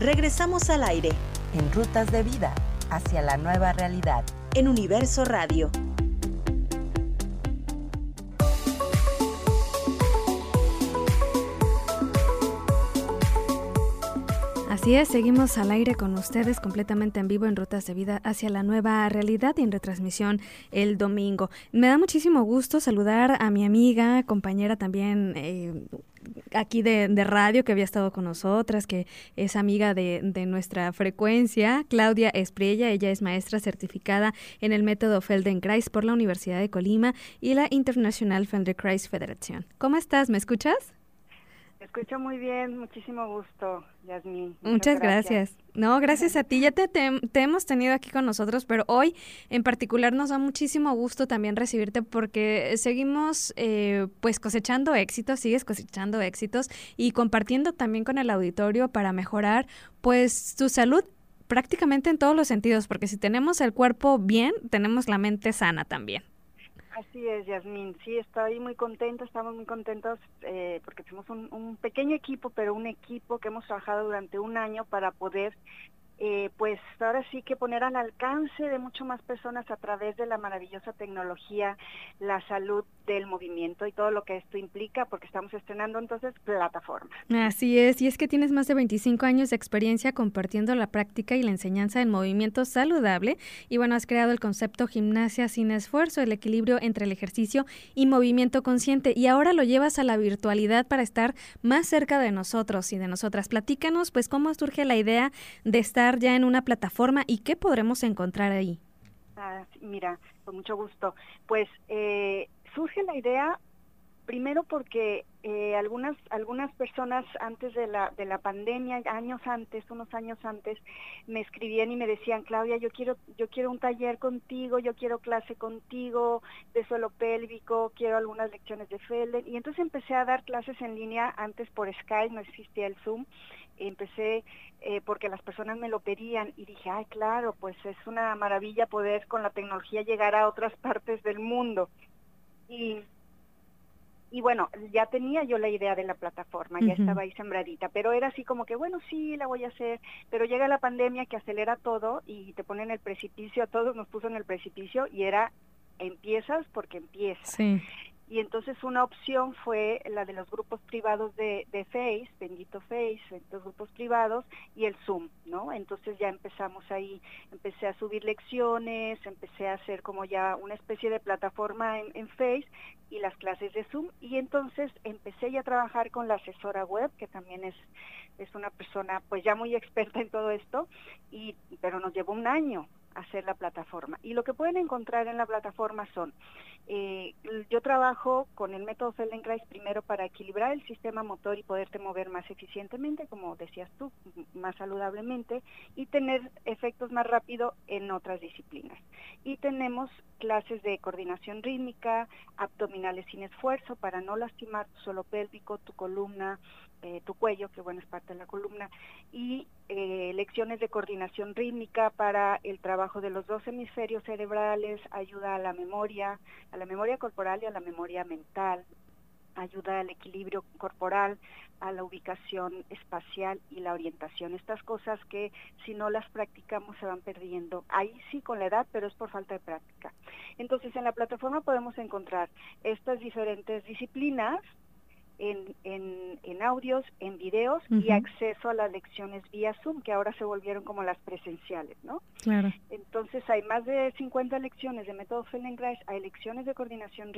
Regresamos al aire. En Rutas de Vida, hacia la nueva realidad. En Universo Radio. Así es, seguimos al aire con ustedes completamente en vivo en Rutas de Vida hacia la nueva realidad y en retransmisión el domingo. Me da muchísimo gusto saludar a mi amiga, compañera también eh, aquí de, radio que había estado con nosotras, que es amiga de, de, nuestra frecuencia, Claudia Espriella. Ella es maestra certificada en el método Feldenkrais por la Universidad de Colima y la International Feldenkrais Federación. ¿Cómo estás? ¿Me escuchas? Escucho muy bien, muchísimo gusto, Yasmin. Muchas, gracias. No, gracias a ti. Ya te, hemos tenido aquí con nosotros, pero hoy en particular nos da muchísimo gusto también recibirte porque seguimos eh, pues cosechando éxitos, sigues cosechando éxitos y compartiendo también con el auditorio para mejorar pues tu salud prácticamente en todos los sentidos, porque si tenemos el cuerpo bien, tenemos la mente sana también. Así es, Yasmin. Sí, estoy muy contenta, estamos muy contentos eh, porque somos un, un, pequeño equipo, pero un equipo que hemos trabajado durante un año para poder eh, pues ahora sí que poner al alcance de mucho más personas a través de la maravillosa tecnología, la salud del movimiento y todo lo que esto implica, porque estamos estrenando entonces plataforma. Así es, y es que tienes más de 25 años de experiencia compartiendo la práctica y la enseñanza en movimiento saludable, y bueno, has creado el concepto gimnasia sin esfuerzo, el equilibrio entre el ejercicio y movimiento consciente, y ahora lo llevas a la virtualidad para estar más cerca de nosotros y de nosotras. Platícanos, pues, cómo surge la idea de estar ya en una plataforma y qué podremos encontrar ahí. Ah, mira, con mucho gusto. Pues eh, surge la idea primero porque eh, algunas algunas personas antes de la de la pandemia años antes unos años antes me escribían y me decían Claudia yo quiero yo quiero un taller contigo yo quiero clase contigo de suelo pélvico quiero algunas lecciones de Felden y entonces empecé a dar clases en línea. Antes por Skype no existía el Zoom. Empecé eh, porque las personas me lo pedían y dije, ay, claro, pues es una maravilla poder con la tecnología llegar a otras partes del mundo. Y, y bueno, ya tenía yo la idea de la plataforma, ya estaba ahí sembradita, pero era así como que, bueno, sí, la voy a hacer, pero llega la pandemia que acelera todo y te pone en el precipicio, a todos nos puso en el precipicio y era empiezas porque empiezas. Sí y entonces una opción fue la de los grupos privados de, de Face, bendito Face, los grupos privados y el Zoom, ¿no? Entonces ya empezamos ahí, empecé a subir lecciones, empecé a hacer como ya una especie de plataforma en, en Face y las clases de Zoom y entonces empecé ya a trabajar con la asesora web, que también es, es una persona pues ya muy experta en todo esto, y, pero nos llevó un año hacer la plataforma. Y lo que pueden encontrar en la plataforma son eh, yo trabajo con el método Feldenkrais primero para equilibrar el sistema motor y poderte mover más eficientemente, como decías tú, más saludablemente, y tener efectos más rápido en otras disciplinas. Y tenemos clases de coordinación rítmica, abdominales sin esfuerzo para no lastimar tu suelo pélvico, tu columna, eh, tu cuello, que bueno es parte de la columna, y eh, lecciones de coordinación rítmica para el trabajo de los dos hemisferios cerebrales, ayuda a la memoria, a la memoria corporal y a la memoria mental, ayuda al equilibrio corporal, a la ubicación espacial y la orientación. Estas cosas que si no las practicamos se van perdiendo. Ahí sí con la edad, pero es por falta de práctica. Entonces en la plataforma podemos encontrar estas diferentes disciplinas en, en, en audios, en videos y acceso a las lecciones vía Zoom, que ahora se volvieron como las presenciales, ¿no? Claro. Entonces hay más de 50 lecciones de método Feldenkrais, hay lecciones de coordinación,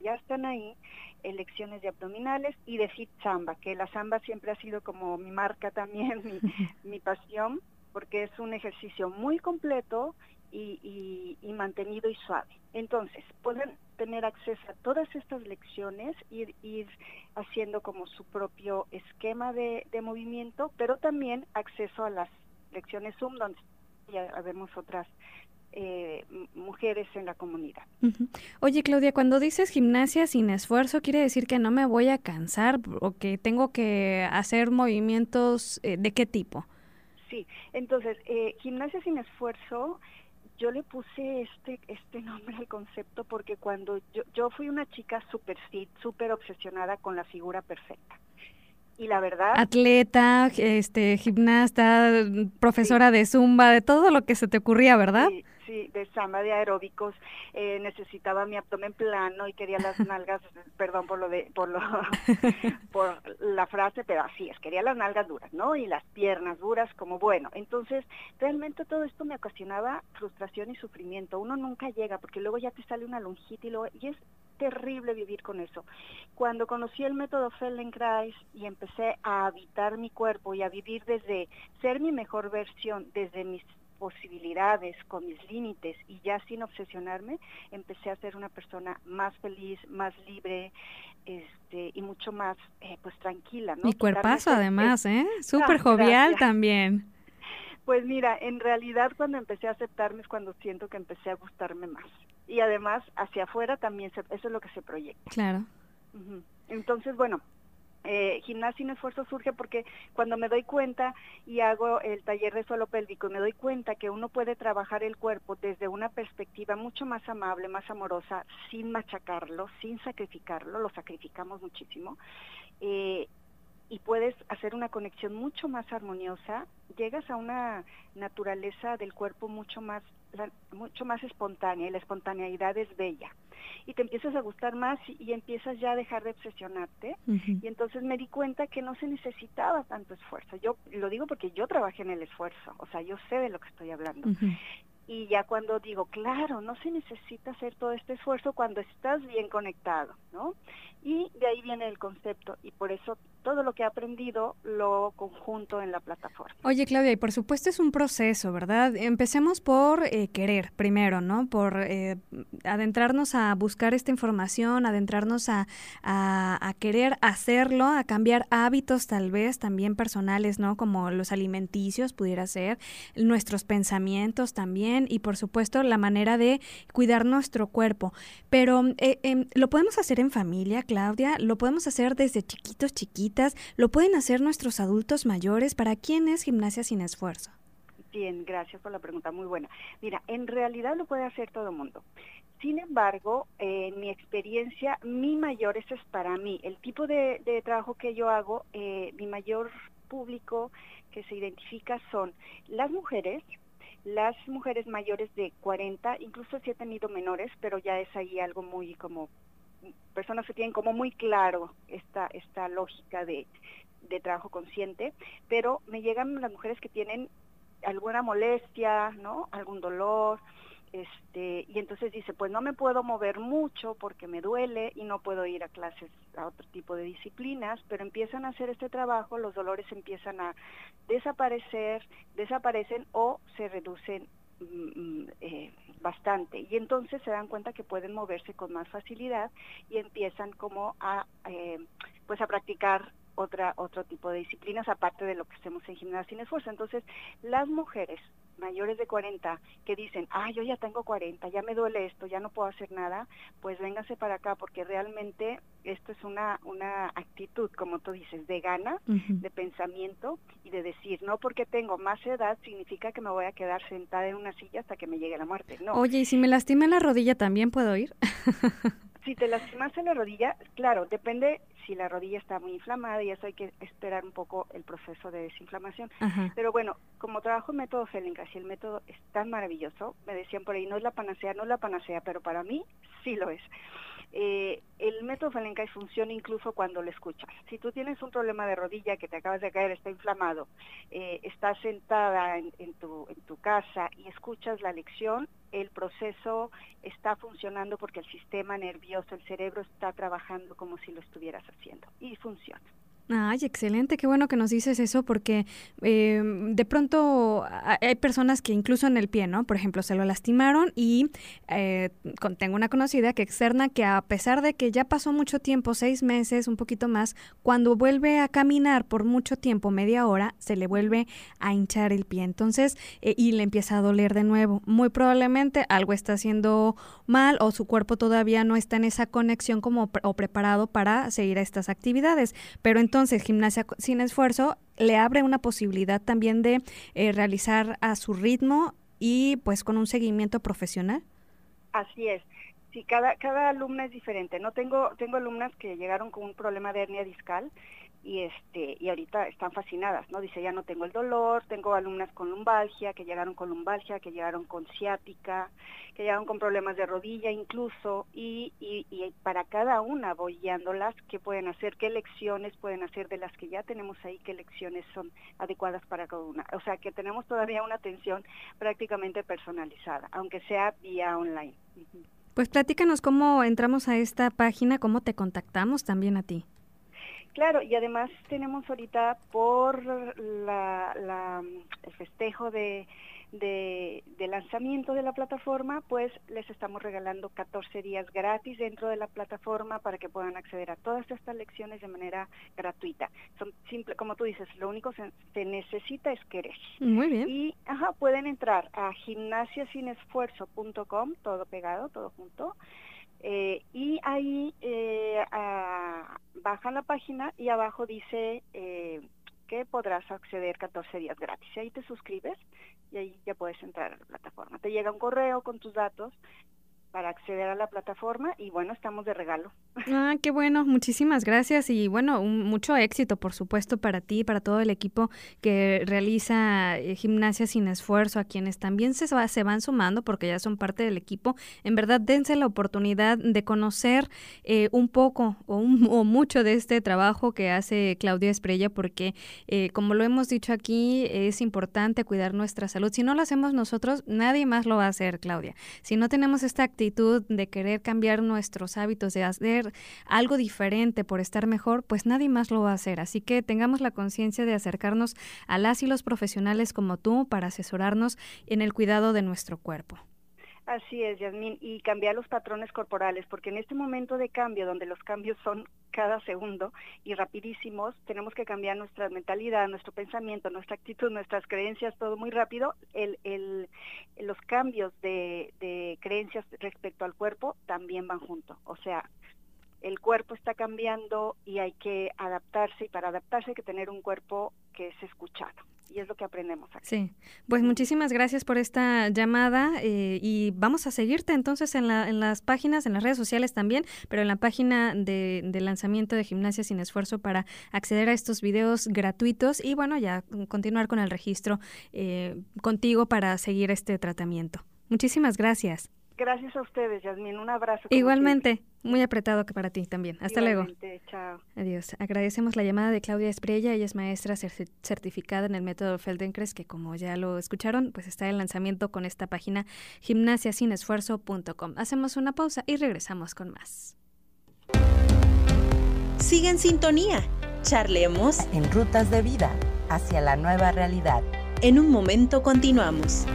ya están ahí, lecciones de abdominales y de fit samba, que la samba siempre ha sido como mi marca también, mi, mi pasión, porque es un ejercicio muy completo y, y, mantenido y suave. Entonces, pueden tener acceso a todas estas lecciones, ir, ir haciendo como su propio esquema de, de movimiento, pero también acceso a las lecciones Zoom, donde ya vemos otras eh, mujeres en la comunidad. Oye, Claudia, cuando dices gimnasia sin esfuerzo, ¿quiere decir que no me voy a cansar o que tengo que hacer movimientos eh, de qué tipo? Sí, entonces, eh, gimnasia sin esfuerzo yo le puse este este nombre al concepto porque cuando yo, yo fui una chica súper obsesionada con la figura perfecta. Y la verdad... Atleta, este, gimnasta, profesora de zumba, de todo lo que se te ocurría, ¿verdad? Sí, sí, de samba, de aeróbicos, eh, necesitaba mi abdomen plano y quería las nalgas, perdón por lo de, por lo, por la frase, pero así es, quería las nalgas duras, ¿no? Y las piernas duras, como bueno. Entonces, realmente todo esto me ocasionaba frustración y sufrimiento. Uno nunca llega porque luego ya te sale una lonjita y, luego, y es terrible vivir con eso. Cuando conocí el método Feldenkrais y empecé a habitar mi cuerpo y a vivir desde ser mi mejor versión, desde mis posibilidades, con mis límites y ya sin obsesionarme, empecé a ser una persona más feliz, más libre este, y mucho más eh, pues tranquila. ¿no? Mi cuerpazo además, ¿eh? Súper jovial también. Pues mira, en realidad cuando empecé a aceptarme es cuando siento que empecé a gustarme más. Y además hacia afuera también, eso es lo que se proyecta. Claro. Entonces, bueno, eh, gimnasia sin esfuerzo surge porque cuando me doy cuenta y hago el taller de suelo pélvico y me doy cuenta que uno puede trabajar el cuerpo desde una perspectiva mucho más amable, más amorosa, sin machacarlo, sin sacrificarlo, lo sacrificamos muchísimo, eh, y puedes hacer una conexión mucho más armoniosa, llegas a una naturaleza del cuerpo mucho más mucho más espontánea y la espontaneidad es bella. Y te empiezas a gustar más y, empiezas ya a dejar de obsesionarte. Y entonces me di cuenta que no se necesitaba tanto esfuerzo. Yo lo digo porque yo trabajé en el esfuerzo o sea yo sé de lo que estoy hablando. Y ya cuando digo claro no se necesita hacer todo este esfuerzo cuando estás bien conectado no y de ahí viene el concepto y por eso todo lo que he aprendido lo conjunto en la plataforma. Oye, Claudia, y por supuesto es un proceso, ¿verdad? Empecemos por eh, querer primero, ¿no? Por eh, adentrarnos a buscar esta información, adentrarnos a, a, querer hacerlo, a cambiar hábitos tal vez también personales, ¿no? Como los alimenticios pudiera ser, nuestros pensamientos también y por supuesto la manera de cuidar nuestro cuerpo. Pero eh, em, lo podemos hacer en familia, Claudia, lo podemos hacer desde chiquitos, chiquitos lo pueden hacer nuestros adultos mayores. ¿Para quién es gimnasia sin esfuerzo? Bien, gracias por la pregunta, muy buena. Mira, en realidad lo puede hacer todo el mundo. Sin embargo, en mi experiencia, mi mayor, eso es para mí, el tipo de, trabajo que yo hago, eh, mi mayor público que se identifica son las mujeres, las mujeres mayores de 40, incluso si he tenido menores, pero ya es ahí algo muy como personas que tienen como muy claro esta, esta lógica de, de trabajo consciente, pero me llegan las mujeres que tienen alguna molestia, ¿no? Algún dolor, este, y entonces dice, pues no me puedo mover mucho porque me duele y no puedo ir a clases, a otro tipo de disciplinas, pero empiezan a hacer este trabajo, los dolores empiezan a desaparecer, desaparecen o se reducen eh, bastante. Y entonces se dan cuenta que pueden moverse con más facilidad y empiezan como a eh, pues a practicar otra otro tipo de disciplinas aparte de lo que hacemos en gimnasia sin esfuerzo. Entonces las mujeres mayores de 40 que dicen, ah, yo ya tengo 40, ya me duele esto, ya no puedo hacer nada, pues véngase para acá porque realmente esto es una, una actitud, como tú dices, de gana, de pensamiento y de decir, no porque tengo más edad significa que me voy a quedar sentada en una silla hasta que me llegue la muerte. No. Oye, ¿y si me lastima la rodilla también puedo ir? si te lastimas en la rodilla, claro, depende si la rodilla está muy inflamada y eso hay que esperar un poco el proceso de desinflamación. Pero bueno, como trabajo en método Feldenkrais y el método es tan maravilloso, me decían por ahí, no es la panacea, no es la panacea, pero para mí sí lo es. Eh, el método Feldenkrais funciona incluso cuando lo escuchas. Si tú tienes un problema de rodilla que te acabas de caer, está inflamado, eh, estás sentada en tu casa y escuchas la lección, el proceso está funcionando porque el sistema nervioso, el cerebro está trabajando como si lo estuvieras haciendo y funciona. Ay, excelente, qué bueno que nos dices eso porque eh, de pronto hay personas que incluso en el pie, ¿no? Por ejemplo, se lo lastimaron y eh, tengo una conocida que externa que a pesar de que ya pasó mucho tiempo, seis meses, un poquito más, cuando vuelve a caminar por mucho tiempo, media hora, se le vuelve a hinchar el pie. Entonces, eh, y le empieza a doler de nuevo. Muy probablemente algo está haciendo mal o su cuerpo todavía no está en esa conexión como o preparado para seguir a estas actividades. Pero entonces, entonces, gimnasia sin esfuerzo le abre una posibilidad también de eh, realizar a su ritmo y pues con un seguimiento profesional. Así es. Sí, cada, cada alumna es diferente. No tengo, tengo alumnas que llegaron con un problema de hernia discal y este y ahorita están fascinadas, ¿no? Dice, ya no tengo el dolor, tengo alumnas con lumbalgia, que llegaron con lumbalgia, que llegaron con ciática, que llegaron con problemas de rodilla incluso, y, y, y para cada una voy guiándolas qué pueden hacer, qué lecciones pueden hacer de las que ya tenemos ahí, qué lecciones son adecuadas para cada una. O sea, que tenemos todavía una atención prácticamente personalizada, aunque sea vía online. Pues platícanos cómo entramos a esta página, cómo te contactamos también a ti. Claro, y además tenemos ahorita por la, el festejo de, de, lanzamiento de la plataforma, pues les estamos regalando 14 días gratis dentro de la plataforma para que puedan acceder a todas estas lecciones de manera gratuita. Son simple, como tú dices, lo único que se, necesita es querer. Muy bien. Y ajá, pueden entrar a gimnasiasinesfuerzo.com, todo pegado, todo junto. Eh, y ahí eh, bajan la página y abajo dice eh, que podrás acceder 14 días gratis. Y ahí te suscribes y ahí ya puedes entrar a la plataforma. Te llega un correo con tus datos para acceder a la plataforma y bueno, estamos de regalo. Ah, qué bueno, muchísimas gracias y bueno, mucho éxito por supuesto para ti, para todo el equipo que realiza eh, Gimnasia sin esfuerzo, a quienes también se, se van sumando porque ya son parte del equipo. En verdad, dense la oportunidad de conocer eh, un poco o, o, mucho de este trabajo que hace Claudia Esprella porque eh, como lo hemos dicho aquí, es importante cuidar nuestra salud. Si no lo hacemos nosotros, nadie más lo va a hacer, Claudia. Si no tenemos esta actividad, de querer cambiar nuestros hábitos, de hacer algo diferente por estar mejor, pues nadie más lo va a hacer. Así que tengamos la conciencia de acercarnos a las y los profesionales como tú para asesorarnos en el cuidado de nuestro cuerpo. Así es, Yasmín, y cambiar los patrones corporales, porque en este momento de cambio, donde los cambios son cada segundo y rapidísimos, tenemos que cambiar nuestra mentalidad, nuestro pensamiento, nuestra actitud, nuestras creencias, todo muy rápido. El, el, los cambios de, de creencias respecto al cuerpo también van juntos. O sea, el cuerpo está cambiando y hay que adaptarse y para adaptarse hay que tener un cuerpo que es escuchado y es lo que aprendemos aquí. Sí, pues muchísimas gracias por esta llamada eh, y vamos a seguirte entonces en, la, en las páginas, en las redes sociales también, pero en la página de, lanzamiento de Gimnasia Sin Esfuerzo para acceder a estos videos gratuitos y bueno, ya continuar con el registro eh, contigo para seguir este tratamiento. Muchísimas gracias. Gracias a ustedes, Yasmin. Un abrazo. Igualmente, muy apretado que para ti también. Hasta luego. Chao. Adiós. Agradecemos la llamada de Claudia Espriella. Ella es maestra certificada en el método Feldenkrais, que como ya lo escucharon, pues está en lanzamiento con esta página gimnasiasinesfuerzo.com. Hacemos una pausa y regresamos con más. Sigue en sintonía. Charlemos en rutas de vida hacia la nueva realidad. En un momento continuamos.